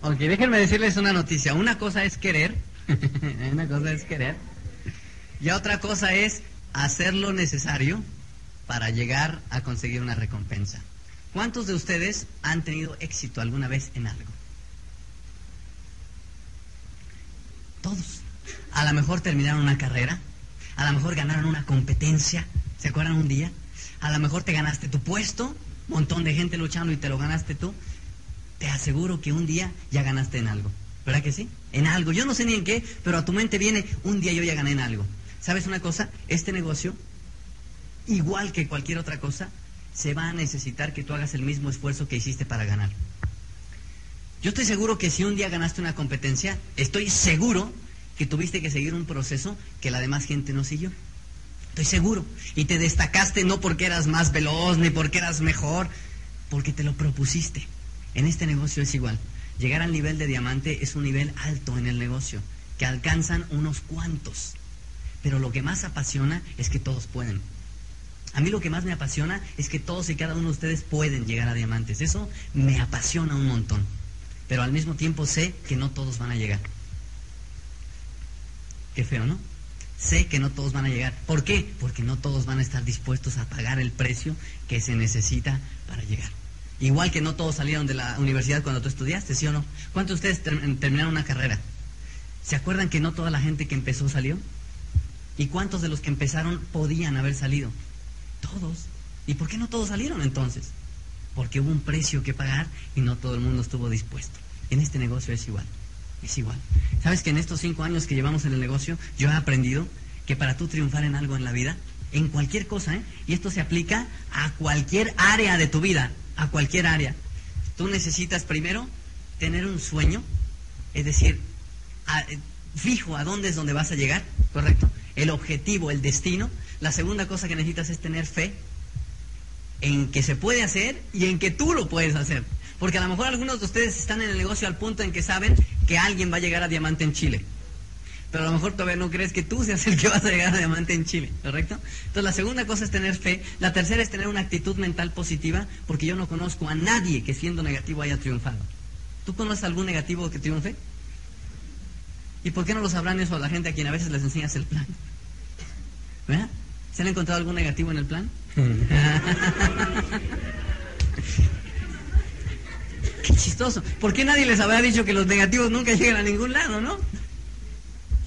Ok, déjenme decirles una noticia. Una cosa es querer, una cosa es querer, y otra cosa es hacer lo necesario para llegar a conseguir una recompensa. ¿Cuántos de ustedes han tenido éxito alguna vez en algo? Todos. A lo mejor terminaron una carrera, a lo mejor ganaron una competencia, ¿se acuerdan un día? A lo mejor te ganaste tu puesto, montón de gente luchando y te lo ganaste tú. Te aseguro que un día ya ganaste en algo. ¿Verdad que sí? En algo. Yo no sé ni en qué, pero a tu mente viene, un día yo ya gané en algo. ¿Sabes una cosa? Este negocio, igual que cualquier otra cosa, se va a necesitar que tú hagas el mismo esfuerzo que hiciste para ganar. Yo estoy seguro que si un día ganaste una competencia, estoy seguro que tuviste que seguir un proceso que la demás gente no siguió. Estoy seguro. Y te destacaste no porque eras más veloz ni porque eras mejor, porque te lo propusiste. En este negocio es igual. Llegar al nivel de diamante es un nivel alto en el negocio, que alcanzan unos cuantos. Pero lo que más apasiona es que todos pueden. A mí lo que más me apasiona es que todos y cada uno de ustedes pueden llegar a diamantes. Eso me apasiona un montón. Pero al mismo tiempo sé que no todos van a llegar. Qué feo, ¿no? Sé que no todos van a llegar. ¿Por qué? Porque no todos van a estar dispuestos a pagar el precio que se necesita para llegar. Igual que no todos salieron de la universidad cuando tú estudiaste, ¿sí o no? ¿Cuántos de ustedes terminaron una carrera? ¿Se acuerdan que no toda la gente que empezó salió? ¿Y cuántos de los que empezaron podían haber salido? Todos. ¿Y por qué no todos salieron entonces? Porque hubo un precio que pagar y no todo el mundo estuvo dispuesto. En este negocio es igual. Es igual. ¿Sabes que en estos cinco años que llevamos en el negocio, yo he aprendido que para tú triunfar en algo en la vida, en cualquier cosa, ¿eh? y esto se aplica a cualquier área de tu vida, a cualquier área, tú necesitas primero tener un sueño, es decir, fijo a dónde es donde vas a llegar, ¿correcto? El objetivo, el destino. La segunda cosa que necesitas es tener fe en que se puede hacer y en que tú lo puedes hacer. Porque a lo mejor algunos de ustedes están en el negocio al punto en que saben que alguien va a llegar a diamante en Chile. Pero a lo mejor todavía no crees que tú seas el que vas a llegar a diamante en Chile, ¿correcto? Entonces la segunda cosa es tener fe. La tercera es tener una actitud mental positiva, porque yo no conozco a nadie que siendo negativo haya triunfado. ¿Tú conoces algún negativo que triunfe? ¿Y por qué no lo sabrán eso a la gente a quien a veces les enseñas el plan? ¿Verdad? ¿Se han encontrado algún negativo en el plan? Qué chistoso. ¿Por qué nadie les habrá dicho que los negativos nunca llegan a ningún lado, no?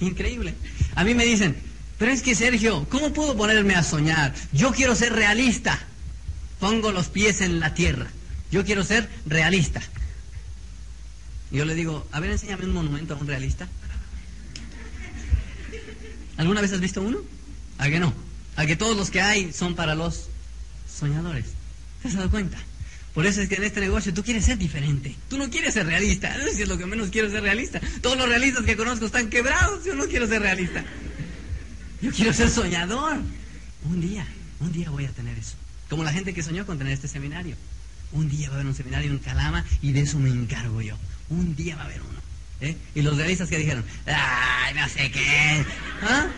Increíble. A mí me dicen, pero es que Sergio, ¿cómo puedo ponerme a soñar? Yo quiero ser realista. Pongo los pies en la tierra. Yo quiero ser realista. Yo le digo, a ver, enséñame un monumento a un realista. ¿Alguna vez has visto uno? ¿A que no? A que todos los que hay son para los soñadores. ¿Te has dado cuenta? Por eso es que en este negocio tú quieres ser diferente. Tú no quieres ser realista. Eso es lo que menos quiero ser realista. Todos los realistas que conozco están quebrados. Yo no quiero ser realista. Yo quiero ser soñador. Un día, un día voy a tener eso. Como la gente que soñó con tener este seminario. Un día va a haber un seminario en Calama y de eso me encargo yo. Un día va a haber uno. ¿eh? Y los realistas que dijeron, ay, no sé qué. ¿Ah?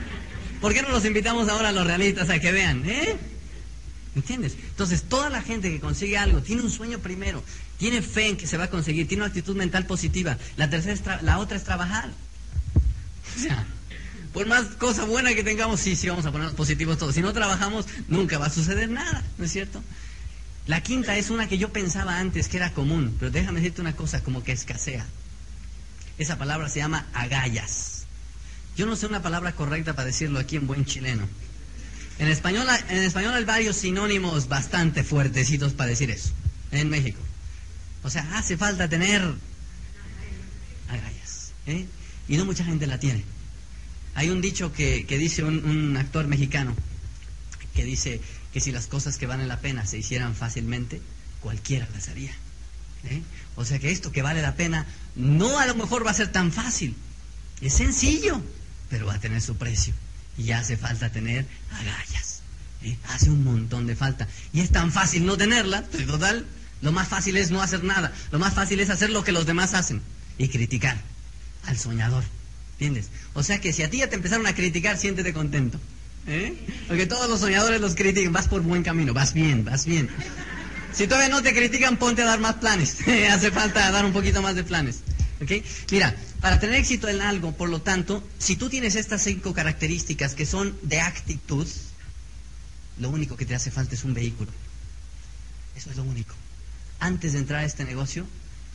¿Por qué no los invitamos ahora a los realistas a que vean? ¿Eh? ¿Entiendes? Entonces, toda la gente que consigue algo tiene un sueño primero, tiene fe en que se va a conseguir, tiene una actitud mental positiva. La tercera la otra es trabajar. O sea, por más cosa buena que tengamos, sí, sí, vamos a ponernos positivos todos. Si no trabajamos, nunca va a suceder nada, ¿no es cierto? La quinta es una que yo pensaba antes que era común, pero déjame decirte una cosa, como que escasea. Esa palabra se llama agallas. Yo no sé una palabra correcta para decirlo aquí en buen chileno. En español, en español hay varios sinónimos bastante fuertecitos para decir eso, en México. O sea, hace falta tener agallas. ¿eh? Y no mucha gente la tiene. Hay un dicho que, dice un, actor mexicano, que dice que si las cosas que valen la pena se hicieran fácilmente, cualquiera las haría. ¿eh? O sea que esto que vale la pena no a lo mejor va a ser tan fácil. Es sencillo, pero va a tener su precio y hace falta tener agallas. ¿eh? Hace un montón de falta. Y es tan fácil no tenerla, pues, total, lo más fácil es no hacer nada. Lo más fácil es hacer lo que los demás hacen y criticar al soñador. ¿Entiendes? O sea que si a ti ya te empezaron a criticar, siéntete contento. ¿eh? Porque todos los soñadores los critican. Vas por buen camino, vas bien, vas bien. Si todavía no te critican, ponte a dar más planes. Hace falta dar un poquito más de planes. Mira, para tener éxito en algo, por lo tanto, si tú tienes estas cinco características que son de actitud, lo único que te hace falta es un vehículo. Eso es lo único. Antes de entrar a este negocio,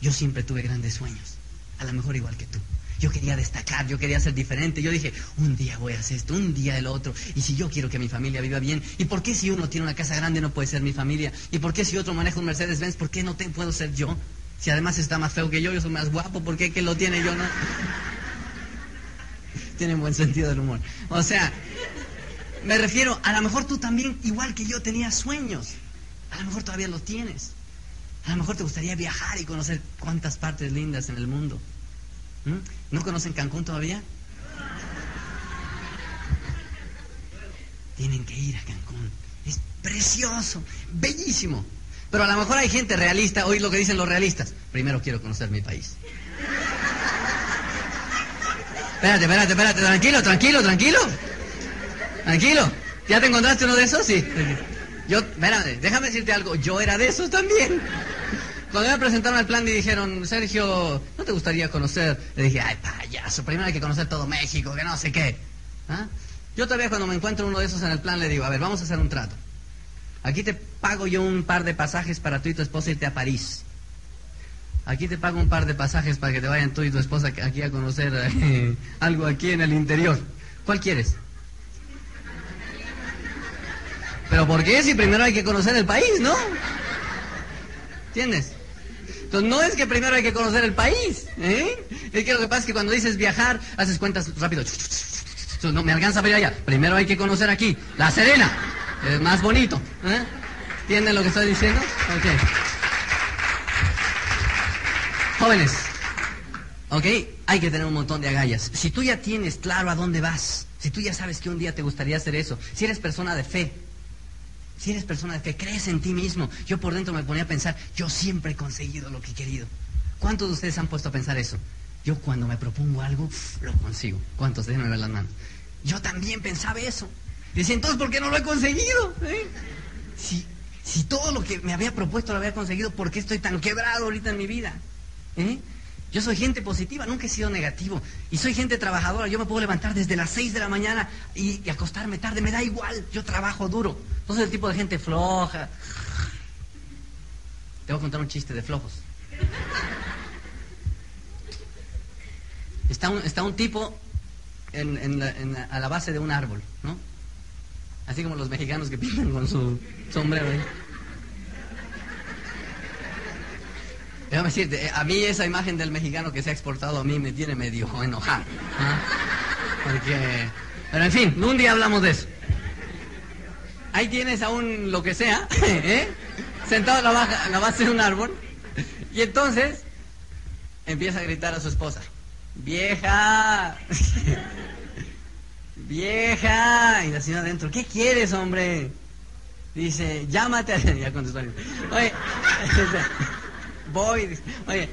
yo siempre tuve grandes sueños, a lo mejor igual que tú. Yo quería destacar, yo quería ser diferente. Yo dije, un día voy a hacer esto, un día el otro. Y si yo quiero que mi familia viva bien, ¿y por qué si uno tiene una casa grande no puede ser mi familia? ¿Y por qué si otro maneja un Mercedes-Benz, por qué no te, puedo ser yo? Si además está más feo que yo, yo soy más guapo, ¿por qué que lo tiene yo no? tiene un buen sentido del humor. O sea, me refiero, a lo mejor tú también, igual que yo, tenías sueños. A lo mejor todavía los tienes. A lo mejor te gustaría viajar y conocer cuántas partes lindas en el mundo. ¿Mm? ¿No conocen Cancún todavía? Tienen que ir a Cancún. Es precioso, bellísimo. Pero a lo mejor hay gente realista, oír lo que dicen los realistas. Primero quiero conocer mi país. Espérate, espérate, espérate, tranquilo, tranquilo, tranquilo. Tranquilo. ¿Ya te encontraste uno de esos? Sí. Yo, espérate, déjame decirte algo. Yo era de esos también. Cuando me presentaron el plan y dijeron, Sergio, ¿no te gustaría conocer? Le dije, ay, payaso, primero hay que conocer todo México, que no sé qué. ¿Ah? Yo todavía cuando me encuentro uno de esos en el plan le digo, a ver, vamos a hacer un trato. Aquí te pago yo un par de pasajes para tú y tu esposa irte a París. Aquí te pago un par de pasajes para que te vayan tú y tu esposa aquí a conocer eh, algo aquí en el interior. ¿Cuál quieres? Pero ¿por qué si primero hay que conocer el país, no? ¿Entiendes? Entonces, no es que primero hay que conocer el país. ¿eh? Es que lo que pasa es que cuando dices viajar, haces cuentas rápido. No me alcanza para ir allá. Primero hay que conocer aquí, La Serena. Más bonito. ¿eh? ¿Entienden lo que estoy diciendo? Ok. Jóvenes, ¿ok? Hay que tener un montón de agallas. Si tú ya tienes claro a dónde vas, si tú ya sabes que un día te gustaría hacer eso, si eres persona de fe, si eres persona de fe, crees en ti mismo. Yo por dentro me ponía a pensar, yo siempre he conseguido lo que he querido. ¿Cuántos de ustedes han puesto a pensar eso? Yo cuando me propongo algo, lo consigo. ¿Cuántos? Déjenme ver las manos. Yo también pensaba eso. Decía, entonces, ¿por qué no lo he conseguido? ¿Eh? Si, si todo lo que me había propuesto lo había conseguido, ¿por qué estoy tan quebrado ahorita en mi vida? ¿Eh? Yo soy gente positiva, nunca he sido negativo. Y soy gente trabajadora. Yo me puedo levantar desde las 6 de la mañana y, acostarme tarde. Me da igual. Yo trabajo duro. No soy el tipo de gente floja. Te voy a contar un chiste de flojos. Está un, está un tipo a la base de un árbol, ¿no? Así como los mexicanos que pintan con su sombrero. Déjame decirte, eh, a mí esa imagen del mexicano que se ha exportado a mí me tiene medio enojado. Porque, pero en fin, un día hablamos de eso. Ahí tienes a un lo que sea, ¿eh? sentado en la, la base de un árbol, y entonces empieza a gritar a su esposa, vieja, vieja, y la señora adentro, ¿qué quieres, hombre? Dice, llámate a... Ya contestó. Oye, voy, oye,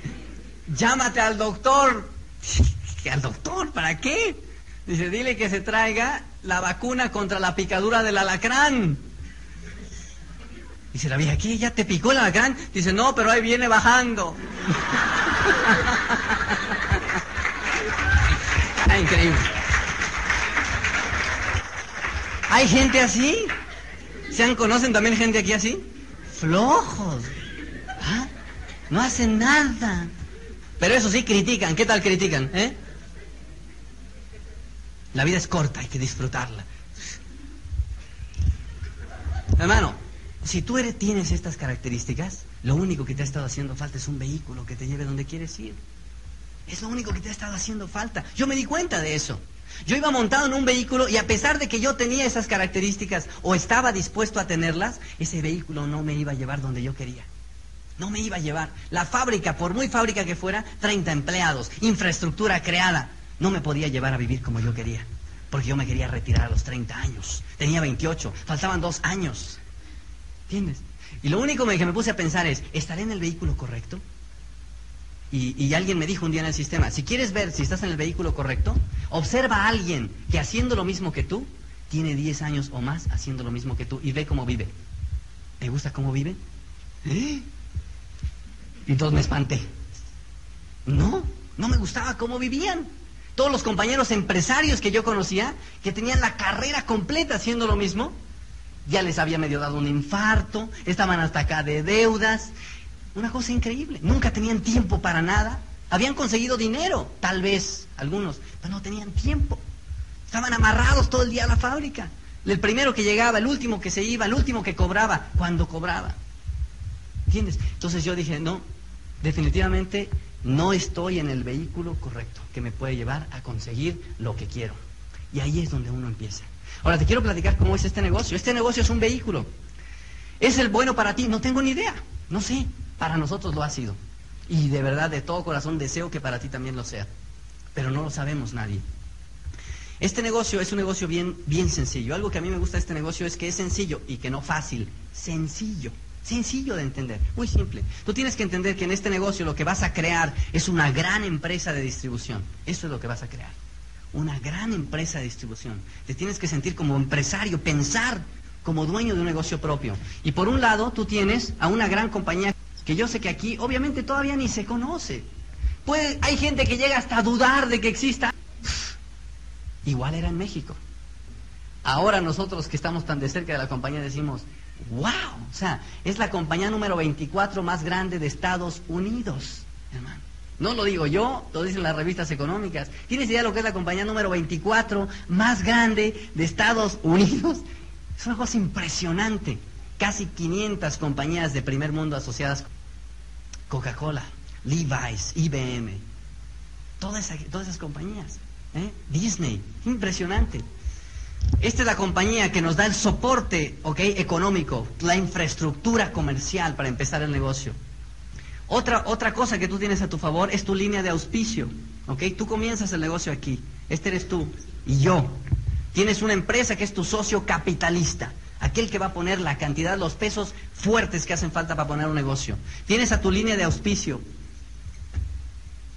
llámate al doctor. ¿Al doctor? ¿Para qué? Dice, dile que se traiga la vacuna contra la picadura del alacrán. Dice la vieja, ¿qué? ¿Ya te picó el alacrán? Dice, no, pero ahí viene bajando. Ah, increíble. ¿Hay gente así? ¿Se conocen también gente aquí así? Flojos. ¿Ah? No hacen nada. Pero eso sí, critican. ¿Qué tal critican? Eh? La vida es corta, hay que disfrutarla. Hermano, si tú eres, tienes estas características, lo único que te ha estado haciendo falta es un vehículo que te lleve donde quieres ir. Es lo único que te ha estado haciendo falta. Yo me di cuenta de eso. Yo iba montado en un vehículo y a pesar de que yo tenía esas características o estaba dispuesto a tenerlas, ese vehículo no me iba a llevar donde yo quería. No me iba a llevar. La fábrica, por muy fábrica que fuera, 30 empleados, infraestructura creada, no me podía llevar a vivir como yo quería. Porque yo me quería retirar a los 30 años. Tenía 28, faltaban dos años. ¿Entiendes? Y lo único que me puse a pensar es, ¿estaré en el vehículo correcto? Y, alguien me dijo un día en el sistema, si quieres ver si estás en el vehículo correcto, observa a alguien que haciendo lo mismo que tú, tiene 10 años o más haciendo lo mismo que tú y ve cómo vive. ¿Te gusta cómo vive? ¿Eh? Y entonces me espanté. No, No me gustaba cómo vivían. Todos los compañeros empresarios que yo conocía, que tenían la carrera completa haciendo lo mismo, ya les había medio dado un infarto, estaban hasta acá de deudas. Una cosa increíble. Nunca tenían tiempo para nada. Habían conseguido dinero, tal vez algunos, pero no tenían tiempo. Estaban amarrados todo el día a la fábrica. El primero que llegaba, el último que se iba, el último que cobraba, cuando cobraba. ¿Entiendes? Entonces yo dije, no, definitivamente no estoy en el vehículo correcto que me puede llevar a conseguir lo que quiero. Y ahí es donde uno empieza. Ahora te quiero platicar cómo es este negocio. Este negocio es un vehículo. ¿Es el bueno para ti? No tengo ni idea. No sé. Para nosotros lo ha sido. Y de verdad, de todo corazón, deseo que para ti también lo sea. Pero no lo sabemos nadie. Este negocio es un negocio bien, bien sencillo. Algo que a mí me gusta de este negocio es que es sencillo y que no fácil. Sencillo. Sencillo de entender, muy simple. Tú tienes que entender que en este negocio lo que vas a crear es una gran empresa de distribución. Eso es lo que vas a crear. Una gran empresa de distribución. Te tienes que sentir como empresario, pensar como dueño de un negocio propio. Y por un lado, tú tienes a una gran compañía que yo sé que aquí obviamente todavía ni se conoce. Puede, hay gente que llega hasta a dudar de que exista. Igual era en México. Ahora nosotros que estamos tan de cerca de la compañía decimos, ¡Wow! O sea, es la compañía número 24 más grande de Estados Unidos, hermano. No lo digo yo, lo dicen las revistas económicas. ¿Tienes idea de lo que es la compañía número 24 más grande de Estados Unidos? Es una cosa impresionante. Casi 500 compañías de primer mundo asociadas. Coca-Cola, Levi's, IBM. Todas, esas compañías. ¿eh? Disney. Impresionante. Esta es la compañía que nos da el soporte económico, la infraestructura comercial para empezar el negocio. Otra, otra cosa que tú tienes a tu favor es tu línea de auspicio. Tú comienzas el negocio aquí. Este eres tú y yo. Tienes una empresa que es tu socio capitalista, aquel que va a poner la cantidad, los pesos fuertes que hacen falta para poner un negocio. Tienes a tu línea de auspicio,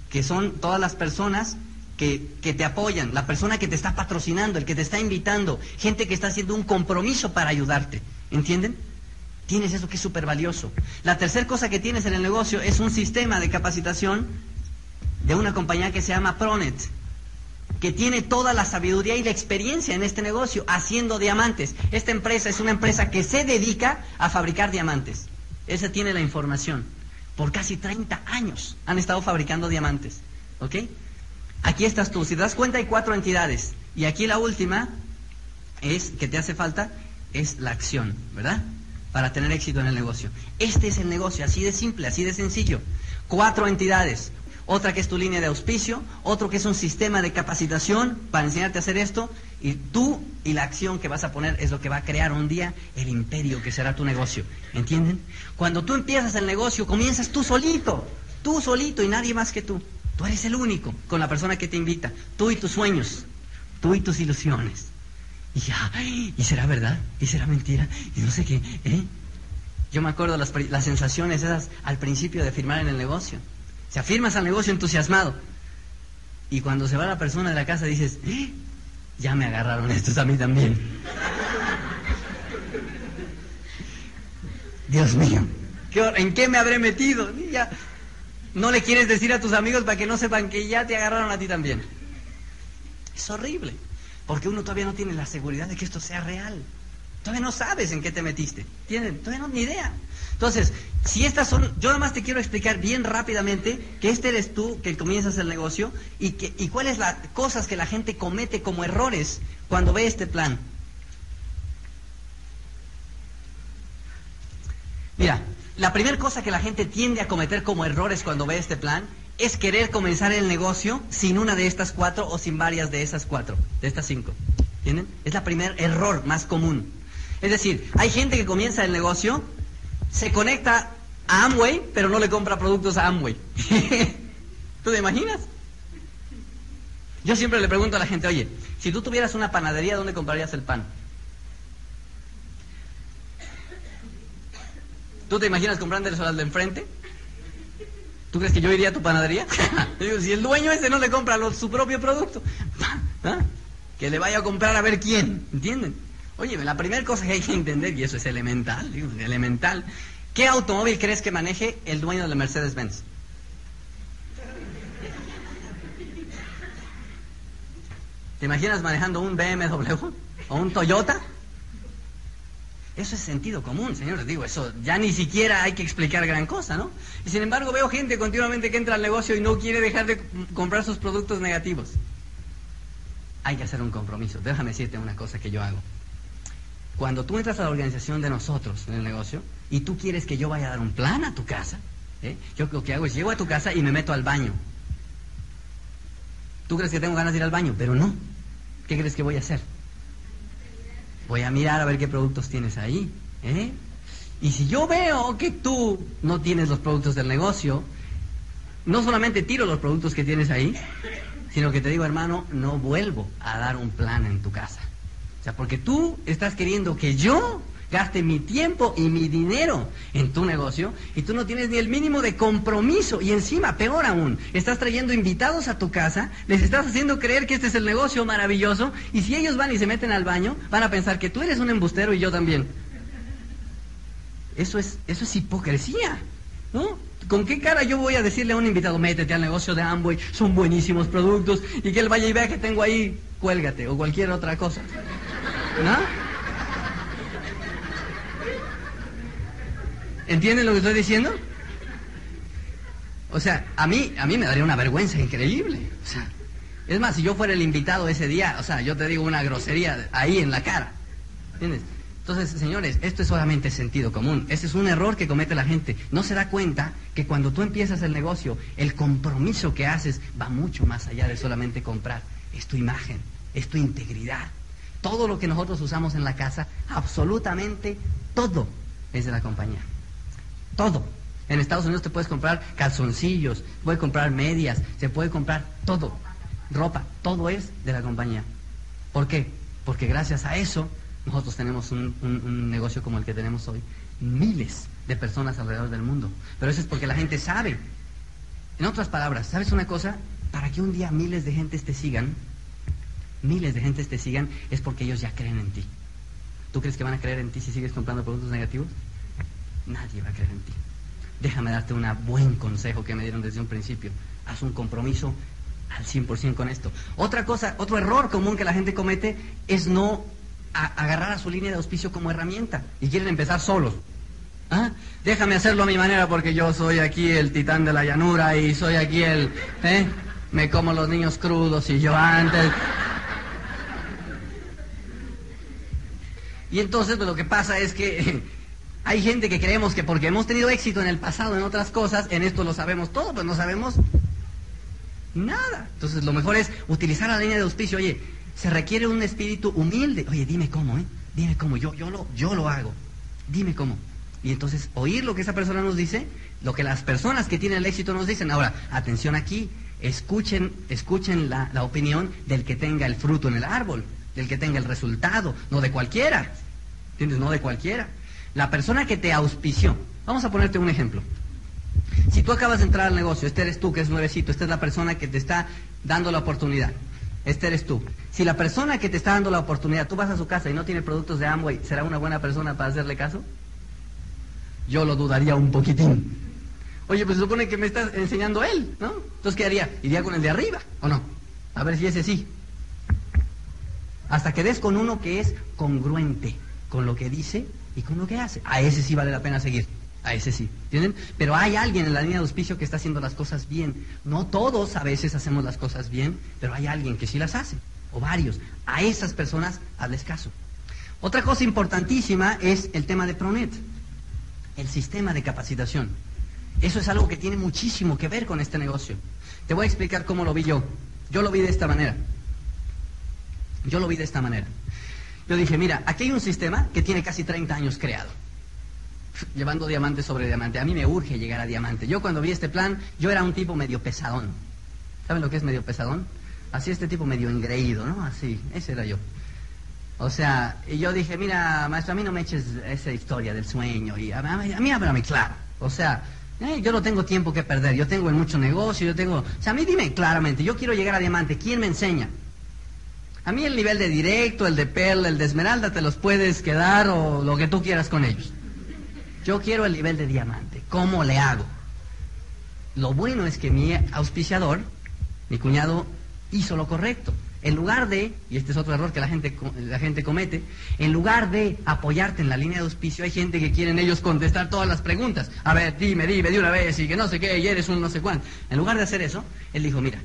que son todas las personas que, te apoyan, la persona que te está patrocinando, el que te está invitando, gente que está haciendo un compromiso para ayudarte. ¿Entienden? Tienes eso que es súper valioso. La tercera cosa que tienes en el negocio es un sistema de capacitación de una compañía que se llama Pronet, que tiene toda la sabiduría y la experiencia en este negocio haciendo diamantes. Esta empresa es una empresa que se dedica a fabricar diamantes. Esa tiene la información. Por casi 30 años han estado fabricando diamantes. ¿Ok? Aquí estás tú. Si te das cuenta hay cuatro entidades. Y aquí la última es que te hace falta es la acción, ¿verdad? Para tener éxito en el negocio. Este es el negocio, así de simple, así de sencillo. Cuatro entidades. Otra que es tu línea de auspicio, otro que es un sistema de capacitación para enseñarte a hacer esto, y tú y la acción que vas a poner es lo que va a crear un día el imperio que será tu negocio. ¿Entienden? Cuando tú empiezas el negocio, comienzas tú solito, tú solito y nadie más que tú. Tú eres el único con la persona que te invita. Tú y tus sueños. Tú y tus ilusiones. Y ya, ¿y será verdad? ¿Y será mentira? Y no sé qué. ¿eh? Yo me acuerdo las, las sensaciones esas al principio de firmar en el negocio. Se afirmas al negocio entusiasmado. Y cuando se va la persona de la casa dices, ¿Eh? ya me agarraron estos a mí también. Dios mío, ¿en qué me habré metido? Ya, no le quieres decir a tus amigos para que no sepan que ya te agarraron a ti también. Es horrible, porque uno todavía no tiene la seguridad de que esto sea real. Todavía no sabes en qué te metiste. ¿Tienen? Todavía no ni idea. Entonces, si estas son, yo nada más te quiero explicar bien rápidamente que este eres tú que comienzas el negocio y, que, y cuáles las cosas que la gente comete como errores cuando ve este plan. Mira, la primera cosa que la gente tiende a cometer como errores cuando ve este plan es querer comenzar el negocio sin una de estas cuatro o sin varias de esas cuatro, de estas cinco. ¿Entienden? Es la primer error más común. Es decir, hay gente que comienza el negocio, se conecta a Amway, pero no le compra productos a Amway. ¿Tú te imaginas? Yo siempre le pregunto a la gente, oye, si tú tuvieras una panadería, ¿dónde comprarías el pan? ¿Tú te imaginas comprándole al de enfrente? ¿Tú crees que yo iría a tu panadería? Si el dueño ese no le compra su propio producto, ¿ah? que le vaya a comprar a ver quién, ¿entienden? Oye, la primera cosa que hay que entender, y eso es elemental, digo, elemental, ¿qué automóvil crees que maneje el dueño de la Mercedes-Benz? ¿Te imaginas manejando un BMW o un Toyota? Eso es sentido común, señores. Digo, eso ya ni siquiera hay que explicar gran cosa, ¿no? Y sin embargo veo gente continuamente que entra al negocio y no quiere dejar de comprar sus productos negativos. Hay que hacer un compromiso. Déjame decirte una cosa que yo hago. Cuando tú entras a la organización de nosotros en el negocio y tú quieres que yo vaya a dar un plan a tu casa, ¿eh? yo lo que hago es llego a tu casa y me meto al baño. Tú crees que tengo ganas de ir al baño, pero no. ¿Qué crees que voy a hacer? Voy a mirar a ver qué productos tienes ahí. ¿eh? Y si yo veo que tú no tienes los productos del negocio, no solamente tiro los productos que tienes ahí, sino que te digo, hermano, no vuelvo a dar un plan en tu casa. O sea, porque tú estás queriendo que yo gaste mi tiempo y mi dinero en tu negocio y tú no tienes ni el mínimo de compromiso y encima, peor aún, estás trayendo invitados a tu casa, les estás haciendo creer que este es el negocio maravilloso y si ellos van y se meten al baño, van a pensar que tú eres un embustero y yo también. Eso es, eso es hipocresía, ¿no? ¿Con qué cara yo voy a decirle a un invitado, métete al negocio de Amway, son buenísimos productos, y que él vaya y vea que tengo ahí, cuélgate, o cualquier otra cosa? ¿No? ¿Entienden lo que estoy diciendo? O sea, a mí, a mí me daría una vergüenza increíble. O sea, es más, si yo fuera el invitado ese día, o sea, yo te digo una grosería ahí en la cara. ¿Entiendes? Entonces, señores, esto es solamente sentido común. Ese es un error que comete la gente. No se da cuenta que cuando tú empiezas el negocio, el compromiso que haces va mucho más allá de solamente comprar. Es tu imagen, es tu integridad. Todo lo que nosotros usamos en la casa, absolutamente todo, es de la compañía. Todo. En Estados Unidos te puedes comprar calzoncillos, puedes comprar medias, se puede comprar todo. Ropa, todo es de la compañía. ¿Por qué? Porque gracias a eso nosotros tenemos un, negocio como el que tenemos hoy. Miles de personas alrededor del mundo. Pero eso es porque la gente sabe. En otras palabras, ¿sabes una cosa? Para que un día miles de gentes te sigan, miles de gentes te sigan, es porque ellos ya creen en ti. ¿Tú crees que van a creer en ti si sigues comprando productos negativos? nadie va a creer en ti. Déjame darte un buen consejo que me dieron desde un principio. Haz un compromiso al 100% con esto. Otra cosa, otro error común que la gente comete es no agarrar a su línea de auspicio como herramienta y quieren empezar solos. ¿Ah? Déjame hacerlo a mi manera porque yo soy aquí el titán de la llanura y soy aquí el... ¿eh? Me como los niños crudos y yo antes... Y entonces pues, lo que pasa es que hay gente que creemos que porque hemos tenido éxito en el pasado en otras cosas, en esto lo sabemos todo, pues no sabemos nada. Entonces lo mejor es utilizar la línea de auspicio. Oye, se requiere un espíritu humilde. Oye, dime cómo, ¿eh? Dime cómo, yo, yo, lo, yo lo hago. Dime cómo. Y entonces oír lo que esa persona nos dice, lo que las personas que tienen el éxito nos dicen. Ahora, atención aquí, escuchen, escuchen la, la opinión del que tenga el fruto en el árbol, del que tenga el resultado, no de cualquiera. ¿Entiendes? No de cualquiera. La persona que te auspició, vamos a ponerte un ejemplo. Si tú acabas de entrar al negocio, este eres tú que es nuevecito, esta es la persona que te está dando la oportunidad. Este eres tú. Si la persona que te está dando la oportunidad, tú vas a su casa y no tiene productos de Amway, ¿será una buena persona para hacerle caso? Yo lo dudaría un poquitín. Oye, pues se supone que me estás enseñando él, ¿no? Entonces, ¿qué haría? ¿Iría con el de arriba o no? A ver si ese sí. Hasta que des con uno que es congruente con lo que dice y con lo que hace. A ese sí vale la pena seguir. A ese sí. ¿Entienden? Pero hay alguien en la línea de auspicio que está haciendo las cosas bien. No todos a veces hacemos las cosas bien, pero hay alguien que sí las hace. O varios. A esas personas hazles caso. Otra cosa importantísima es el tema de Pronet. El sistema de capacitación. Eso es algo que tiene muchísimo que ver con este negocio. Te voy a explicar cómo lo vi yo. Yo lo vi de esta manera. Yo lo vi de esta manera. Yo dije, mira, aquí hay un sistema que tiene casi 30 años creado, llevando diamante sobre diamante. A mí me urge llegar a diamante. Yo cuando vi este plan, yo era un tipo medio pesadón. ¿Saben lo que es medio pesadón? Así este tipo medio engreído, ¿no? Así, ese era yo. O sea, y yo dije, mira, maestro, a mí no me eches esa historia del sueño, y a, a mí háblame claro. O sea, eh, yo no tengo tiempo que perder, yo tengo mucho negocio, yo tengo... O sea, a mí dime claramente, yo quiero llegar a diamante, ¿quién me enseña? A mí el nivel de directo, el de perla, el de esmeralda, te los puedes quedar o lo que tú quieras con ellos. Yo quiero el nivel de diamante. ¿Cómo le hago? Lo bueno es que mi auspiciador, mi cuñado, hizo lo correcto. En lugar de, y este es otro error que la gente, la gente comete, en lugar de apoyarte en la línea de auspicio, hay gente que quieren ellos contestar todas las preguntas. A ver, dime, dime de una vez y que no sé qué, y eres un no sé cuánto. En lugar de hacer eso, él dijo, mira,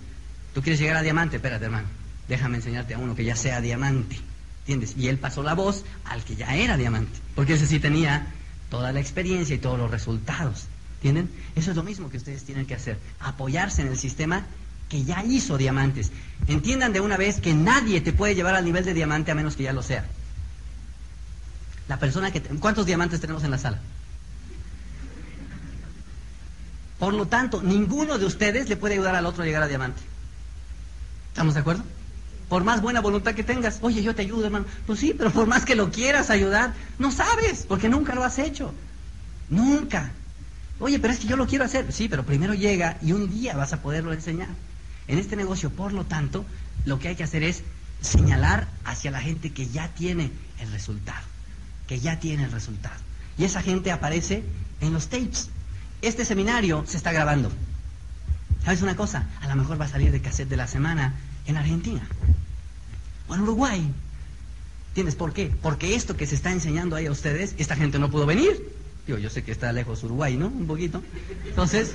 tú quieres llegar a diamante, espérate hermano, déjame enseñarte a uno que ya sea diamante. ¿Entiendes? Y él pasó la voz al que ya era diamante, porque ese sí tenía toda la experiencia y todos los resultados. ¿Entienden? Eso es lo mismo que ustedes tienen que hacer, apoyarse en el sistema que ya hizo diamantes. Entiendan de una vez que nadie te puede llevar al nivel de diamante a menos que ya lo sea. La persona que... ¿Cuántos diamantes tenemos en la sala? Por lo tanto, ninguno de ustedes le puede ayudar al otro a llegar a diamante. ¿Estamos de acuerdo? Por más buena voluntad que tengas, oye, yo te ayudo, hermano. Pues sí, pero por más que lo quieras ayudar, no sabes, porque nunca lo has hecho. Nunca. Oye, pero es que yo lo quiero hacer. Sí, pero primero llega y un día vas a poderlo enseñar. En este negocio, por lo tanto, lo que hay que hacer es señalar hacia la gente que ya tiene el resultado, que ya tiene el resultado. Y esa gente aparece en los tapes. Este seminario se está grabando. ¿Sabes una cosa? A lo mejor va a salir de cassette de la semana en Argentina o en Uruguay. ¿Tienes por qué? Porque esto que se está enseñando ahí a ustedes, esta gente no pudo venir. Yo, yo sé que está lejos Uruguay, ¿no? Un poquito. Entonces,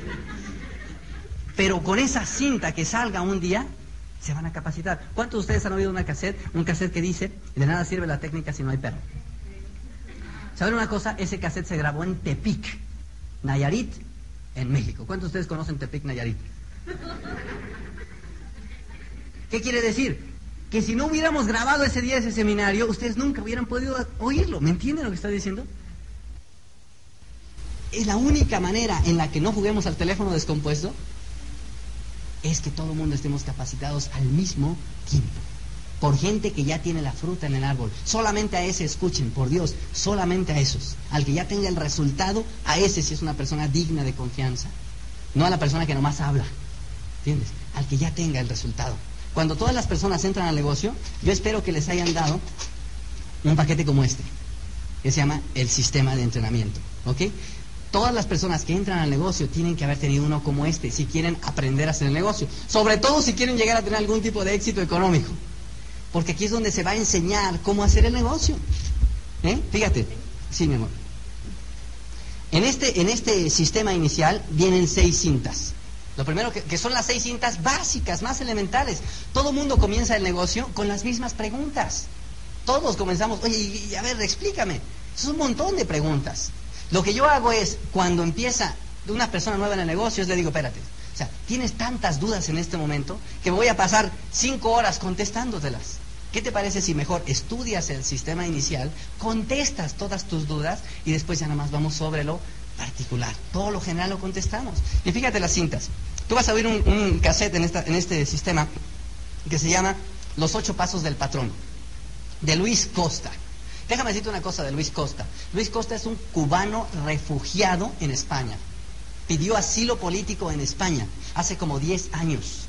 pero con esa cinta que salga un día, se van a capacitar. ¿Cuántos de ustedes han oído una cassette, un cassette que dice, de nada sirve la técnica si no hay perro? ¿Saben una cosa? Ese cassette se grabó en Tepic, Nayarit, en México. ¿Cuántos de ustedes conocen Tepic, Nayarit? ¿Qué quiere decir? Que si no hubiéramos grabado ese día ese seminario, ustedes nunca hubieran podido oírlo. ¿Me entienden lo que estoy diciendo? Es la única manera en la que no juguemos al teléfono descompuesto es que todo el mundo estemos capacitados al mismo tiempo. Por gente que ya tiene la fruta en el árbol. Solamente a ese escuchen, por Dios, solamente a esos. Al que ya tenga el resultado, a ese si es una persona digna de confianza. No a la persona que nomás habla. ¿Entiendes? Al que ya tenga el resultado. Cuando todas las personas entran al negocio, yo espero que les hayan dado un paquete como este, que se llama el sistema de entrenamiento. ¿Ok? Todas las personas que entran al negocio tienen que haber tenido uno como este si quieren aprender a hacer el negocio. Sobre todo si quieren llegar a tener algún tipo de éxito económico. Porque aquí es donde se va a enseñar cómo hacer el negocio. ¿Eh? Fíjate. Sí, mi amor. En este, en este sistema inicial vienen seis cintas. Lo primero que, que son las seis cintas básicas, más elementales. Todo mundo comienza el negocio con las mismas preguntas. Todos comenzamos, oye, a ver, explícame. Es un montón de preguntas. Lo que yo hago es, cuando empieza una persona nueva en el negocio, le digo, espérate, o sea, tienes tantas dudas en este momento que me voy a pasar cinco horas contestándotelas. ¿Qué te parece si mejor estudias el sistema inicial, contestas todas tus dudas y después ya nada más vamos sobre lo particular? Todo lo general lo contestamos. Y fíjate las cintas. Tú vas a oír un, cassette en, este sistema que se llama Los ocho pasos del patrón, de Luis Costa. Déjame decirte una cosa de Luis Costa. Luis Costa es un cubano refugiado en España. Pidió asilo político en España hace como 10 años.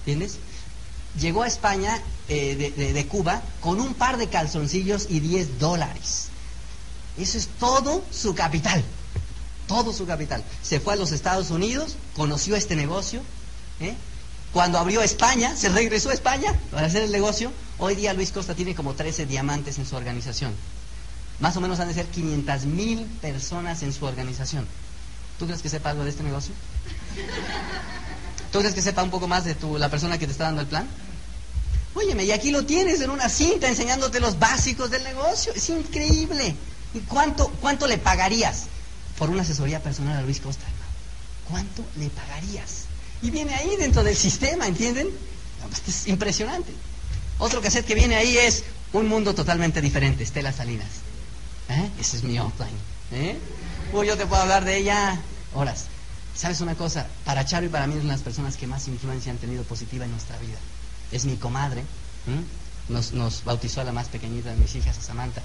¿Entiendes? Llegó a España eh, de, de, Cuba con un par de calzoncillos y 10 dólares. Eso es todo su capital. Todo su capital. Se fue a los Estados Unidos, conoció este negocio. ¿eh? Cuando abrió España, se regresó a España para hacer el negocio. Hoy día Luis Costa tiene como 13 diamantes en su organización. Más o menos han de ser 500 mil personas en su organización. ¿Tú crees que sepa algo de este negocio? ¿Tú crees que sepa un poco más de tu, la persona que te está dando el plan? Óyeme, y aquí lo tienes en una cinta enseñándote los básicos del negocio. Es increíble. ¿Y cuánto, cuánto le pagarías por una asesoría personal a Luis Costa? ¿Cuánto le pagarías? Y viene ahí dentro del sistema, ¿entienden? Es impresionante. Otro cassette que viene ahí es Un mundo totalmente diferente, Estela Salinas. ¿Eh? Ese es mi offline. ¿Eh? Uy, yo te puedo hablar de ella horas. ¿Sabes una cosa? Para Charo y para mí es una de las personas que más influencia han tenido positiva en nuestra vida. Es mi comadre. Nos, nos bautizó a la más pequeñita de mis hijas, a Samantha.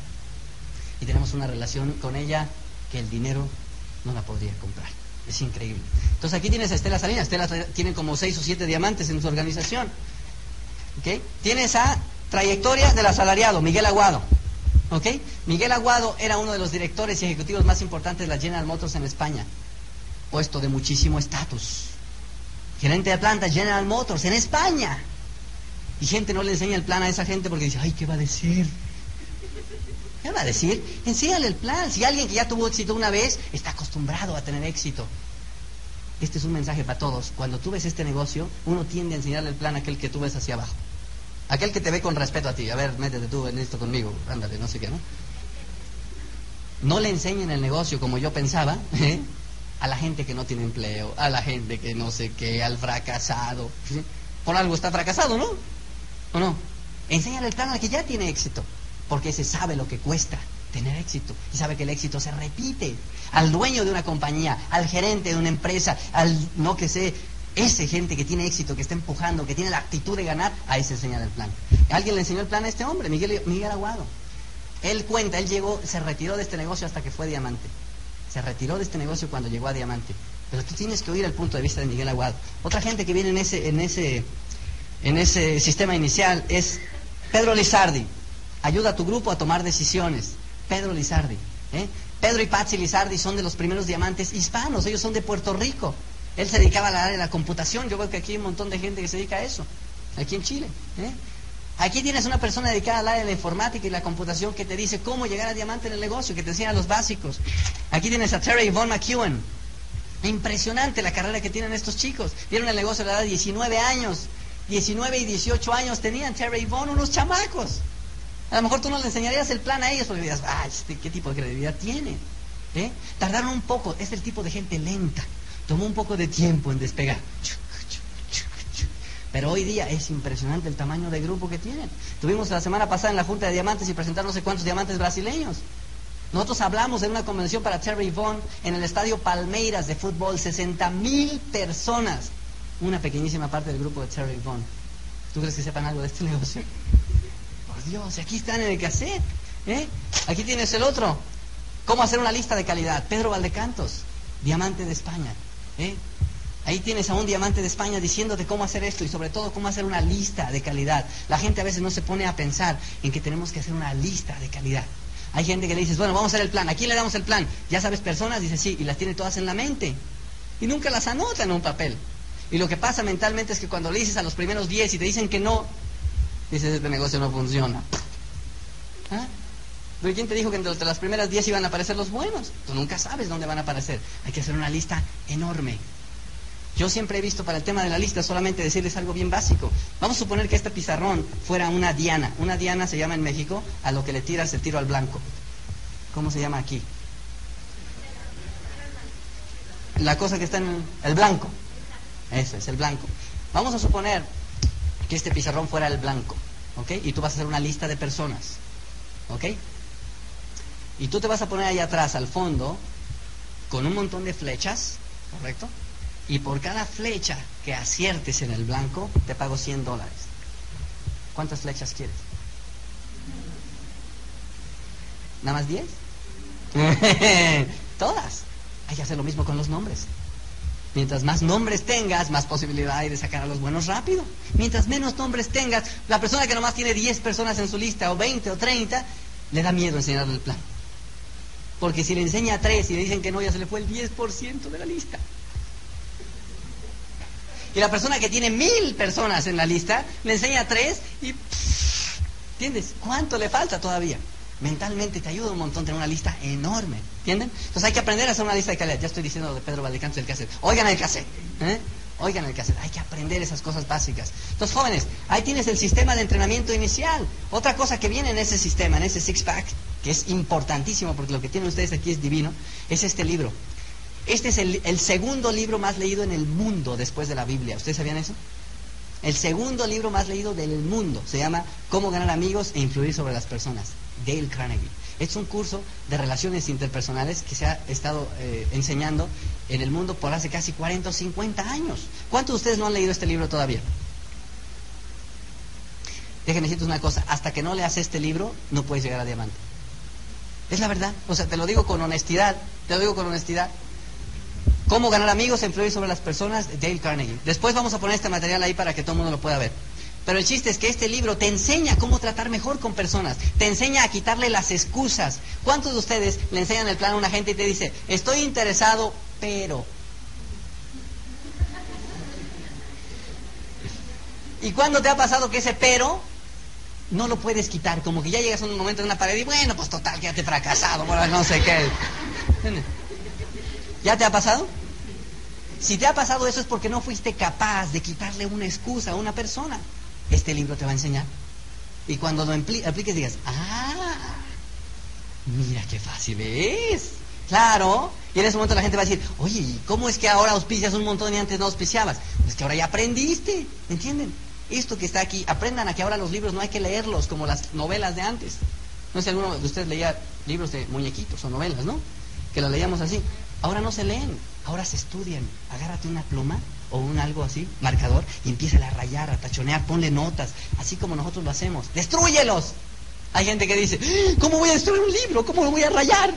Y tenemos una relación con ella que el dinero no la podría comprar. Es increíble. Entonces aquí tienes a Estela Salinas. Estela tiene como seis o siete diamantes en su organización. ¿Okay? Tiene esa trayectoria del asalariado, Miguel Aguado. ¿Okay? Miguel Aguado era uno de los directores y ejecutivos más importantes de la General Motors en España. Puesto de muchísimo estatus. Gerente de planta General Motors en España. Y gente no le enseña el plan a esa gente porque dice, ay, ¿qué va a decir? ¿Qué va a decir? Enséñale el plan. Si alguien que ya tuvo éxito una vez está acostumbrado a tener éxito. Este es un mensaje para todos. Cuando tú ves este negocio, uno tiende a enseñarle el plan a aquel que tú ves hacia abajo. Aquel que te ve con respeto a ti. A ver, métete tú en esto conmigo. Ándale, no sé qué, ¿no? No le enseñen el negocio como yo pensaba, ¿eh? a la gente que no tiene empleo, a la gente que no sé qué, al fracasado. Por algo está fracasado, ¿no? ¿O no? Enséñale el plan al que ya tiene éxito, porque ese sabe lo que cuesta tener éxito y sabe que el éxito se repite. Al dueño de una compañía, al gerente de una empresa, al no que sé, ese gente que tiene éxito, que está empujando, que tiene la actitud de ganar, a ese enseña el plan. Alguien le enseñó el plan a este hombre, Miguel, Miguel Aguado. Él cuenta, él llegó, se retiró de este negocio hasta que fue diamante. Se retiró de este negocio cuando llegó a diamante. Pero tú tienes que oír el punto de vista de Miguel Aguado. Otra gente que viene en ese, en ese, en ese sistema inicial es Pedro Lizardi. Ayuda a tu grupo a tomar decisiones. Pedro Lizardi. ¿eh? Pedro y Patsy Lizardi son de los primeros diamantes hispanos. Ellos son de Puerto Rico. Él se dedicaba a la área de la computación. Yo veo que aquí hay un montón de gente que se dedica a eso. Aquí en Chile. ¿eh? Aquí tienes una persona dedicada al área de la informática y la computación que te dice cómo llegar a diamante en el negocio, que te enseña los básicos. Aquí tienes a Terry Von McEwen. Impresionante la carrera que tienen estos chicos. Vieron el negocio a la edad de 19 años. 19 y 18 años tenían Terry Von, unos chamacos. A lo mejor tú no le enseñarías el plan a ellos porque dirías, ah, este, ¿qué tipo de credibilidad tiene? ¿Eh? Tardaron un poco, es el tipo de gente lenta. Tomó un poco de tiempo en despegar. Pero hoy día es impresionante el tamaño de grupo que tienen. Tuvimos la semana pasada en la Junta de Diamantes y presentaron no sé cuántos diamantes brasileños. Nosotros hablamos de una convención para Terry Vaughan en el estadio Palmeiras de fútbol, 60 mil personas. Una pequeñísima parte del grupo de Terry Vaughan. ¿Tú crees que sepan algo de este negocio? Dios, aquí están en el cassette. ¿eh? Aquí tienes el otro. ¿Cómo hacer una lista de calidad? Pedro Valdecantos, diamante de España. ¿eh? Ahí tienes a un diamante de España diciéndote cómo hacer esto y sobre todo cómo hacer una lista de calidad. La gente a veces no se pone a pensar en que tenemos que hacer una lista de calidad. Hay gente que le dices, bueno, vamos a hacer el plan. ¿A quién le damos el plan? Ya sabes personas, dice sí, y las tiene todas en la mente. Y nunca las anota en un papel. Y lo que pasa mentalmente es que cuando le dices a los primeros 10 y te dicen que no, dices, este negocio no funciona. ¿Ah? ¿Pero quién te dijo que entre las primeras 10 iban a aparecer los buenos? Tú nunca sabes dónde van a aparecer. Hay que hacer una lista enorme. Yo siempre he visto para el tema de la lista solamente decirles algo bien básico. Vamos a suponer que este pizarrón fuera una diana. Una diana se llama en México a lo que le tiras el tiro al blanco. ¿Cómo se llama aquí? La cosa que está en el blanco. Eso es, el blanco. Vamos a suponer que este pizarrón fuera el blanco. ¿Ok? Y tú vas a hacer una lista de personas. ¿Ok? Y tú te vas a poner ahí atrás, al fondo, con un montón de flechas. ¿Correcto? y por cada flecha que aciertes en el blanco, te pago 100 dólares. ¿Cuántas flechas quieres? ¿Nada más 10? Todas. Hay que hacer lo mismo con los nombres. Mientras más nombres tengas, más posibilidad hay de sacar a los buenos rápido. Mientras menos nombres tengas, la persona que nomás tiene 10 personas en su lista, o 20 o 30, le da miedo enseñarle el plan. Porque si le enseña a 3 y le dicen que no, ya se le fue el 10% de la lista. Y la persona que tiene mil personas en la lista le enseña tres y... ¿Entiendes? ¿Cuánto le falta todavía? Mentalmente te ayuda un montón tener una lista enorme. ¿Entienden? Entonces hay que aprender a hacer una lista de calidad. Ya estoy diciendo de Pedro Valdecanto del cassette. Oigan el cassette. ¿eh? Oigan el cassette. Hay que aprender esas cosas básicas. Entonces, jóvenes, ahí tienes el sistema de entrenamiento inicial. Otra cosa que viene en ese sistema, en ese six-pack, que es importantísimo porque lo que tienen ustedes aquí es divino, es este libro. Este es el, segundo libro más leído en el mundo después de la Biblia. ¿Ustedes sabían eso? El segundo libro más leído del mundo se llama Cómo ganar amigos e influir sobre las personas. Dale Carnegie. Es un curso de relaciones interpersonales que se ha estado eh, enseñando en el mundo por hace casi 40 o 50 años. ¿Cuántos de ustedes no han leído este libro todavía? Déjenme decirte una cosa, hasta que no leas este libro no puedes llegar a diamante. Es la verdad, o sea, te lo digo con honestidad, te lo digo con honestidad. Cómo ganar amigos e influir sobre las personas, Dale Carnegie. Después vamos a poner este material ahí para que todo el mundo lo pueda ver. Pero el chiste es que este libro te enseña cómo tratar mejor con personas, te enseña a quitarle las excusas. ¿Cuántos de ustedes le enseñan el plan a una gente y te dice, estoy interesado, pero... ¿Y cuándo te ha pasado que ese pero no lo puedes quitar? Como que ya llegas a un momento en una pared y bueno, pues total, quédate fracasado, bueno, no sé qué. ¿Ya te ha pasado? Si te ha pasado eso es porque no fuiste capaz de quitarle una excusa a una persona. Este libro te va a enseñar. Y cuando lo apliques digas, ah, mira qué fácil es. Claro. Y en ese momento la gente va a decir, oye, ¿cómo es que ahora auspicias un montón y antes no auspiciabas? Pues que ahora ya aprendiste, ¿entienden? Esto que está aquí, aprendan a que ahora los libros no hay que leerlos como las novelas de antes. No sé si alguno de ustedes leía libros de muñequitos o novelas, ¿no? Que las leíamos así. Ahora no se leen, ahora se estudian. Agárrate una pluma o un algo así, marcador, y empieza a rayar, a tachonear, ponle notas, así como nosotros lo hacemos. ¡Destrúyelos! Hay gente que dice, ¡Ah! ¿cómo voy a destruir un libro? ¿Cómo lo voy a rayar?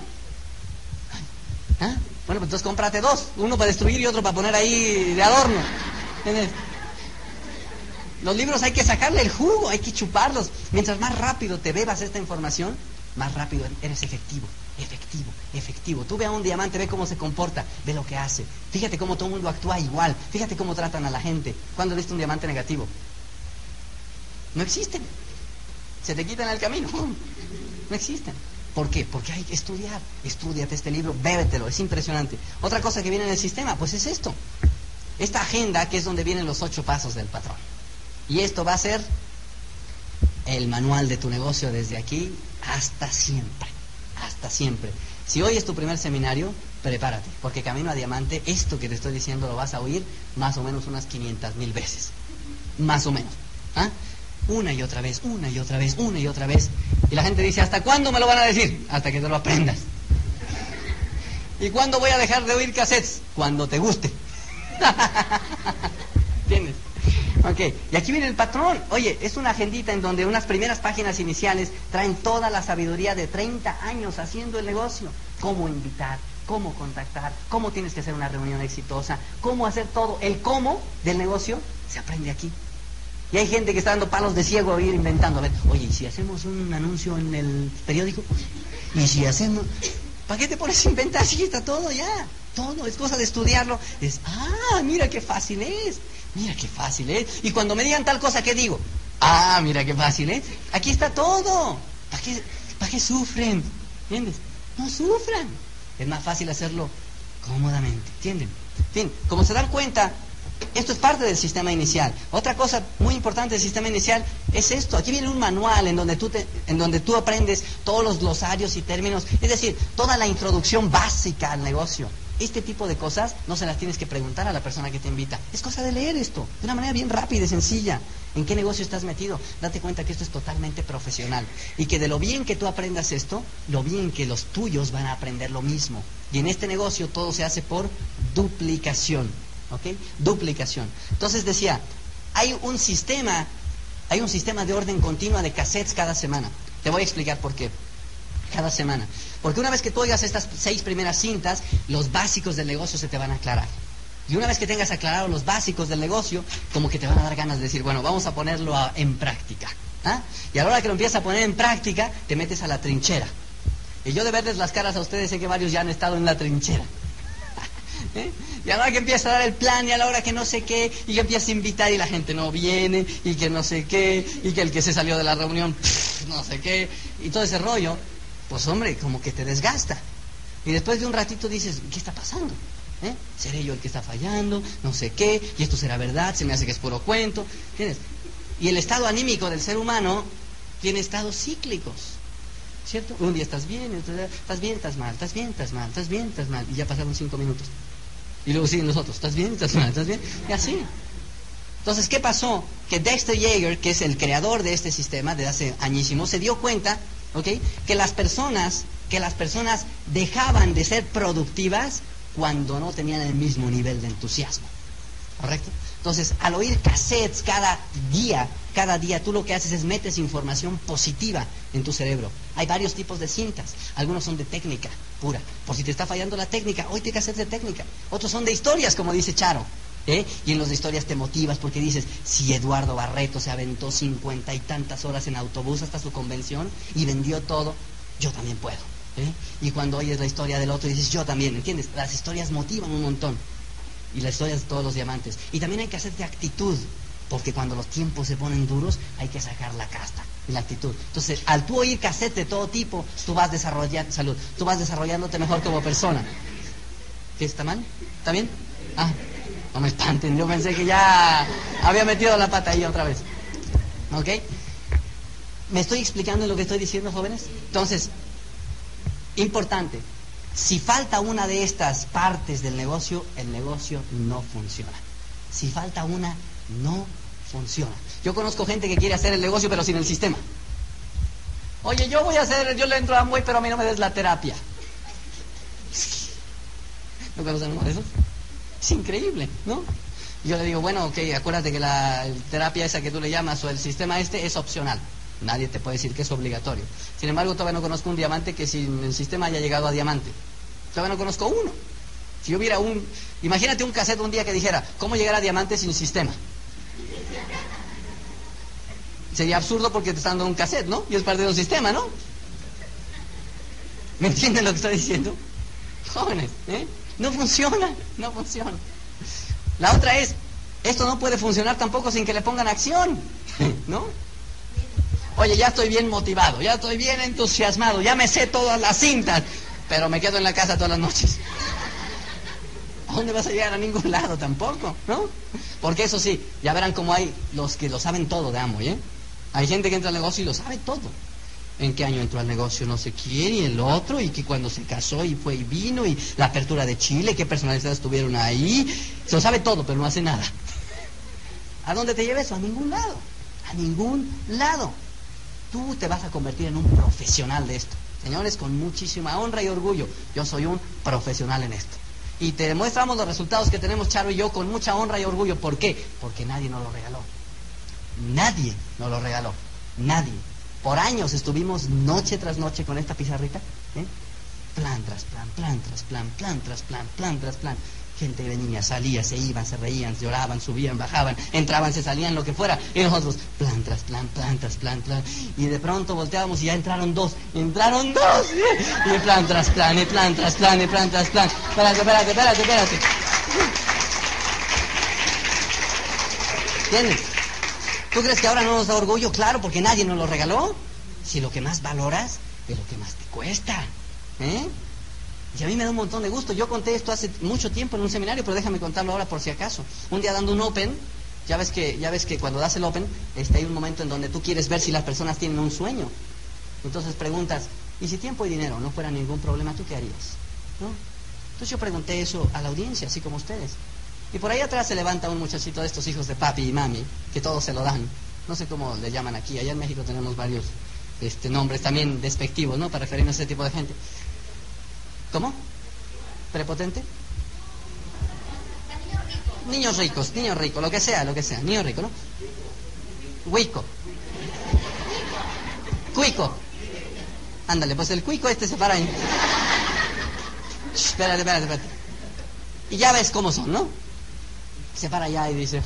¿Ah? Bueno, pues entonces cómprate dos, uno para destruir y otro para poner ahí de adorno. Los libros hay que sacarle el jugo, hay que chuparlos. Mientras más rápido te bebas esta información, más rápido eres efectivo, efectivo, efectivo. Tú ve a un diamante, ve cómo se comporta, ve lo que hace. Fíjate cómo todo el mundo actúa igual. Fíjate cómo tratan a la gente. ¿Cuándo viste un diamante negativo? No existen. Se te quitan el camino. No existen. ¿Por qué? Porque hay que estudiar. Estudiate este libro, bébetelo, es impresionante. Otra cosa que viene en el sistema, pues es esto. Esta agenda que es donde vienen los ocho pasos del patrón. Y esto va a ser el manual de tu negocio desde aquí hasta siempre. Hasta siempre. Si hoy es tu primer seminario, prepárate, porque camino a diamante, esto que te estoy diciendo lo vas a oír más o menos unas 500 mil veces. Más o menos. ¿Ah? Una y otra vez, una y otra vez, una y otra vez. Y la gente dice, ¿hasta cuándo me lo van a decir? Hasta que te lo aprendas. ¿Y cuándo voy a dejar de oír cassettes? Cuando te guste. Ok, y aquí viene el patrón. Oye, es una agendita en donde unas primeras páginas iniciales traen toda la sabiduría de 30 años haciendo el negocio. Cómo invitar, cómo contactar, cómo tienes que hacer una reunión exitosa, cómo hacer todo. El cómo del negocio se aprende aquí. Y hay gente que está dando palos de ciego a ir inventando. Oye, ¿y si hacemos un anuncio en el periódico? ¿Y si hacemos...? ¿Para qué te pones a inventar si está todo ya? Todo, es cosa de estudiarlo. Es, ah, mira qué fácil es. Mira qué fácil es. Y cuando me digan tal cosa, ¿qué digo? Ah, mira qué fácil es. Aquí está todo. ¿Para qué, ¿Para qué sufren? ¿Entiendes? No sufran. Es más fácil hacerlo cómodamente. ¿Entienden? En fin, como se dan cuenta, esto es parte del sistema inicial. Otra cosa muy importante del sistema inicial es esto. Aquí viene un manual en donde tú, en donde tú aprendes todos los glosarios y términos, es decir, toda la introducción básica al negocio. Este tipo de cosas no se las tienes que preguntar a la persona que te invita. Es cosa de leer esto, de una manera bien rápida y sencilla. ¿En qué negocio estás metido? Date cuenta que esto es totalmente profesional. Y que de lo bien que tú aprendas esto, lo bien que los tuyos van a aprender lo mismo. Y en este negocio todo se hace por duplicación. ¿Ok? Duplicación. Entonces decía, hay un sistema, hay un sistema de orden continua de cassettes cada semana. Te voy a explicar por qué cada semana. Porque una vez que tú oigas estas seis primeras cintas, los básicos del negocio se te van a aclarar. Y una vez que tengas aclarado los básicos del negocio, como que te van a dar ganas de decir, bueno, vamos a ponerlo en práctica. ¿ah? Y a la hora que lo empiezas a poner en práctica, te metes a la trinchera. Y yo de verles las caras a ustedes sé que varios ya han estado en la trinchera. ¿Eh? Y a la hora que empieza a dar el plan y a la hora que no sé qué, y que empieza a invitar y la gente no viene, y que no sé qué, y que el que se salió de la reunión, no sé qué, y todo ese rollo, pues hombre, como que te desgasta. Y después de un ratito dices, ¿qué está pasando? ¿Eh? ¿Seré yo el que está fallando? No sé qué, y esto será verdad, se me hace que es puro cuento. Y el estado anímico del ser humano tiene estados cíclicos. ¿Cierto? Un día estás bien, estás bien, estás mal, estás bien, estás mal, estás bien, estás mal, y ya pasaron cinco minutos. Y luego siguen los otros, estás bien, estás mal, estás bien, y así. Entonces, ¿qué pasó? Que Dexter Yeager, que es el creador de este sistema de hace añísimos, se dio cuenta que las personas, que las personas dejaban de ser productivas cuando no tenían el mismo nivel de entusiasmo. ¿Correcto? Entonces, al oír cassettes cada día, cada día tú lo que haces es metes información positiva en tu cerebro. Hay varios tipos de cintas. Algunos son de técnica pura. Por si te está fallando la técnica, hoy te cassettes de técnica. Otros son de historias, como dice Charo. ¿Eh? Y en los de historias te motivas porque dices, si Eduardo Barreto se aventó cincuenta y tantas horas en autobús hasta su convención y vendió todo, yo también puedo. ¿eh? Y cuando oyes la historia del otro dices, yo también, ¿entiendes? Las historias motivan un montón. Y las historias de todos los diamantes. Y también hay que hacerte actitud. Porque cuando los tiempos se ponen duros, hay que sacar la casta la actitud. Entonces, al tú oír cassette de todo tipo, tú vas desarrollando, salud, tú vas desarrollándote mejor como persona. ¿Qué está mal? ¿Está bien? Ah, no me espanten, yo pensé que ya había metido la pata ahí otra vez. ¿Ok? ¿Me estoy explicando lo que estoy diciendo, jóvenes? Entonces, importante, si falta una de estas partes del negocio, el negocio no funciona. Si falta una, no funciona. Yo conozco gente que quiere hacer el negocio pero sin el sistema. Oye, yo voy a hacer, yo le entro a Amway, pero a mí no me des la terapia. ¿No conocen uno de esos? Es increíble, ¿no? Yo le digo, bueno, ok, acuérdate que la terapia esa que tú le llamas o el sistema este es opcional. Nadie te puede decir que es obligatorio. Sin embargo, todavía no conozco un diamante que sin el sistema haya llegado a diamante. Todavía no conozco uno. Si hubiera un... Imagínate un cassette un día que dijera, ¿cómo llegar a diamante sin sistema? Sería absurdo porque te están dando un cassette, ¿no? Y es parte de un sistema, ¿no? ¿Me entienden lo que estoy diciendo? Jóvenes, ¿eh? No funciona, no funciona. La otra es, esto no puede funcionar tampoco sin que le pongan acción, ¿no? Oye, ya estoy bien motivado, ya estoy bien entusiasmado, ya me sé todas las cintas, pero me quedo en la casa todas las noches. ¿A dónde vas a llegar? A ningún lado tampoco, ¿no? Porque eso sí, ya verán cómo hay los que lo saben todo de amo, ¿eh? Hay gente que entra al negocio y lo sabe todo. En qué año entró al negocio no sé quién y el otro, y que cuando se casó y fue y vino, y la apertura de Chile, qué personalidades estuvieron ahí. Se lo sabe todo, pero no hace nada. ¿A dónde te lleva eso? A ningún lado. A ningún lado tú te vas a convertir en un profesional de esto. Señores, con muchísima honra y orgullo, yo soy un profesional en esto. Y te demostramos los resultados que tenemos Charo y yo con mucha honra y orgullo. ¿Por qué? Porque nadie nos lo regaló. Nadie nos lo regaló. Nadie. Por años estuvimos noche tras noche con esta pizarrita. ¿eh? Plan tras plan, plan tras plan, plan tras plan, plan tras plan. Gente venía, salía, se iban, se reían, lloraban, subían, bajaban, entraban, se salían, lo que fuera. Y nosotros, plan tras plan, plan tras plan, plan. Y de pronto volteábamos y ya entraron dos, entraron dos. Y plan tras plan, y plan tras plan, y plan tras plan. Espérate, espérate, espérate, espérate. ¿Entiendes? ¿Tú crees que ahora no nos da orgullo? Claro, porque nadie nos lo regaló. Si lo que más valoras es lo que más te cuesta. ¿Eh? Y a mí me da un montón de gusto. Yo conté esto hace mucho tiempo en un seminario, pero déjame contarlo ahora por si acaso. Un día dando un open, ya ves que, ya ves que cuando das el open, este, hay un momento en donde tú quieres ver si las personas tienen un sueño. Entonces preguntas, ¿y si tiempo y dinero no fuera ningún problema, tú qué harías? ¿No? Entonces yo pregunté eso a la audiencia, así como ustedes. Y por ahí atrás se levanta un muchachito de estos hijos de papi y mami, que todos se lo dan. No sé cómo le llaman aquí. Allá en México tenemos varios este, nombres también despectivos, ¿no? Para referirnos a ese tipo de gente. ¿Cómo? ¿Prepotente? Niños ricos, niños ricos, lo que sea, lo que sea. Niño rico, ¿no? Huico. Cuico. Ándale, pues el cuico este se para ahí. espérate, espérate, espérate. Y ya ves cómo son, ¿no? Se para allá y dice,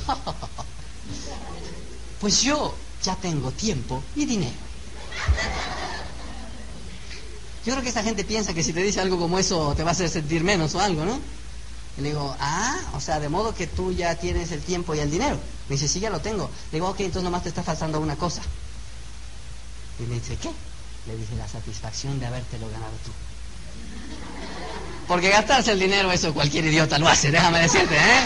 pues yo ya tengo tiempo y dinero. Yo creo que esta gente piensa que si te dice algo como eso te va a hacer sentir menos o algo, ¿no? Y le digo, ah, o sea, de modo que tú ya tienes el tiempo y el dinero. Me dice, sí, ya lo tengo. Le digo, ok, entonces nomás te está faltando una cosa. Y me dice, ¿qué? Le dije, la satisfacción de habértelo ganado tú. Porque gastarse el dinero, eso cualquier idiota lo hace, déjame decirte, ¿eh?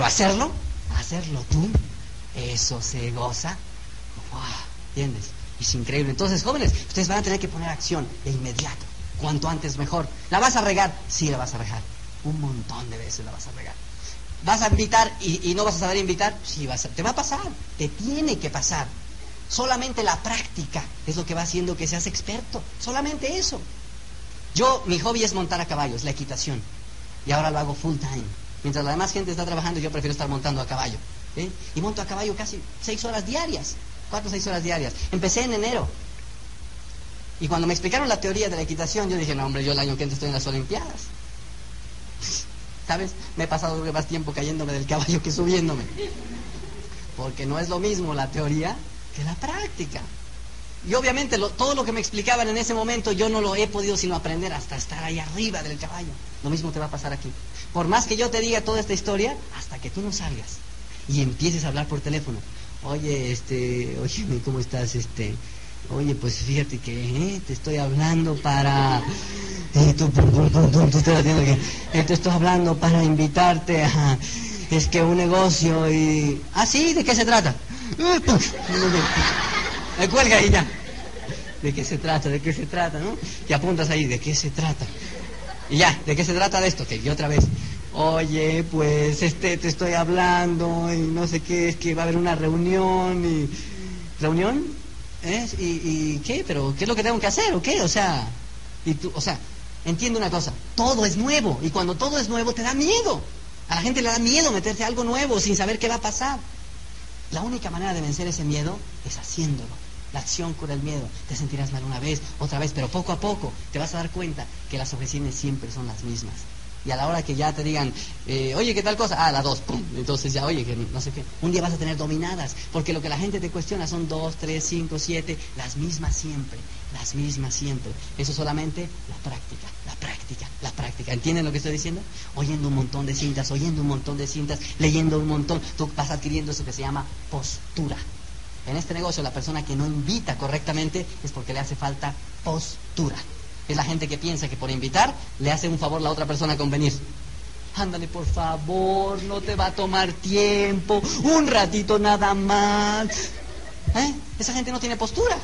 Pero hacerlo, hacerlo tú, eso se goza. ¿Entiendes? Es increíble. Entonces, jóvenes, ustedes van a tener que poner acción de inmediato. Cuanto antes mejor. ¿La vas a regar? Sí, la vas a regar. Un montón de veces la vas a regar. ¿Vas a invitar y, no vas a saber invitar? Sí, te va a pasar. Te tiene que pasar. Solamente la práctica es lo que va haciendo que seas experto. Solamente eso. Yo, mi hobby es montar a caballos, la equitación. Y ahora lo hago full time. Mientras la demás gente está trabajando, yo prefiero estar montando a caballo. Y monto a caballo casi seis horas diarias, cuatro o seis horas diarias. Empecé en enero. Y cuando me explicaron la teoría de la equitación, yo dije, no, hombre, yo el año que entra estoy en las Olimpiadas. ¿Sabes? Me he pasado más tiempo cayéndome del caballo que subiéndome. Porque no es lo mismo la teoría que la práctica. Y obviamente todo lo que me explicaban en ese momento yo no lo he podido sino aprender hasta estar ahí arriba del caballo. Lo mismo te va a pasar aquí. Por más que yo te diga toda esta historia, hasta que tú no salgas y empieces a hablar por teléfono. Oye, este, oye, ¿cómo estás? Este, oye, pues fíjate que eh, te estoy hablando para... Eh, eh, te estoy hablando para invitarte a... Es que un negocio y... Ah, sí, ¿de qué se trata? Me cuelga ahí ya. ¿De qué se trata? ¿De qué se trata? ¿No? Y apuntas ahí, ¿de qué se trata? Y ya, ¿de qué se trata de esto? Que yo otra vez, oye, pues este te estoy hablando y no sé qué, es que va a haber una reunión y... ¿Reunión? ¿Eh? ¿Y, ¿Y qué? ¿Pero qué es lo que tengo que hacer o qué? O sea, y tú, o sea, entiende una cosa, todo es nuevo y cuando todo es nuevo te da miedo. A la gente le da miedo meterse a algo nuevo sin saber qué va a pasar. La única manera de vencer ese miedo es haciéndolo. La acción cura el miedo. Te sentirás mal una vez, otra vez, pero poco a poco te vas a dar cuenta que las objeciones siempre son las mismas. Y a la hora que ya te digan, eh, oye, ¿qué tal cosa? Ah, la dos, pum. Entonces ya, oye, que no sé qué. Un día vas a tener dominadas, porque lo que la gente te cuestiona son dos, tres, cinco, siete, las mismas siempre, las mismas siempre. Eso solamente la práctica, la práctica, la práctica. ¿Entienden lo que estoy diciendo? Oyendo un montón de cintas, oyendo un montón de cintas, leyendo un montón, tú vas adquiriendo eso que se llama postura. En este negocio la persona que no invita correctamente es porque le hace falta postura. Es la gente que piensa que por invitar le hace un favor la otra persona con venir. Ándale, por favor, no te va a tomar tiempo, un ratito nada más. ¿Eh? Esa gente no tiene postura.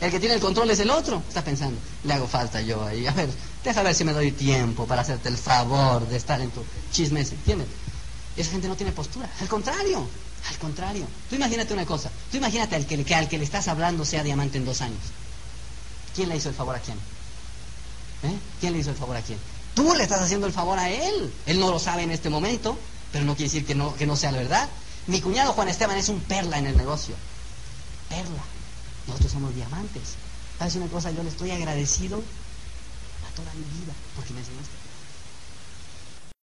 El que tiene el control es el otro. Está pensando, le hago falta yo ahí. A ver, deja ver si me doy tiempo para hacerte el favor de estar en tu chisme ¿Entiendes? Esa gente no tiene postura. Al contrario, al contrario. Tú imagínate una cosa. Tú imagínate al que, al que le estás hablando sea diamante en dos años. ¿Quién le hizo el favor a quién? ¿Eh? ¿Quién le hizo el favor a quién? Tú le estás haciendo el favor a él. Él no lo sabe en este momento, pero no quiere decir que no, que no sea la verdad. Mi cuñado Juan Esteban es un perla en el negocio. Perla. Nosotros somos diamantes. ¿Sabes una cosa? Yo le estoy agradecido a toda mi vida porque me enseñaste.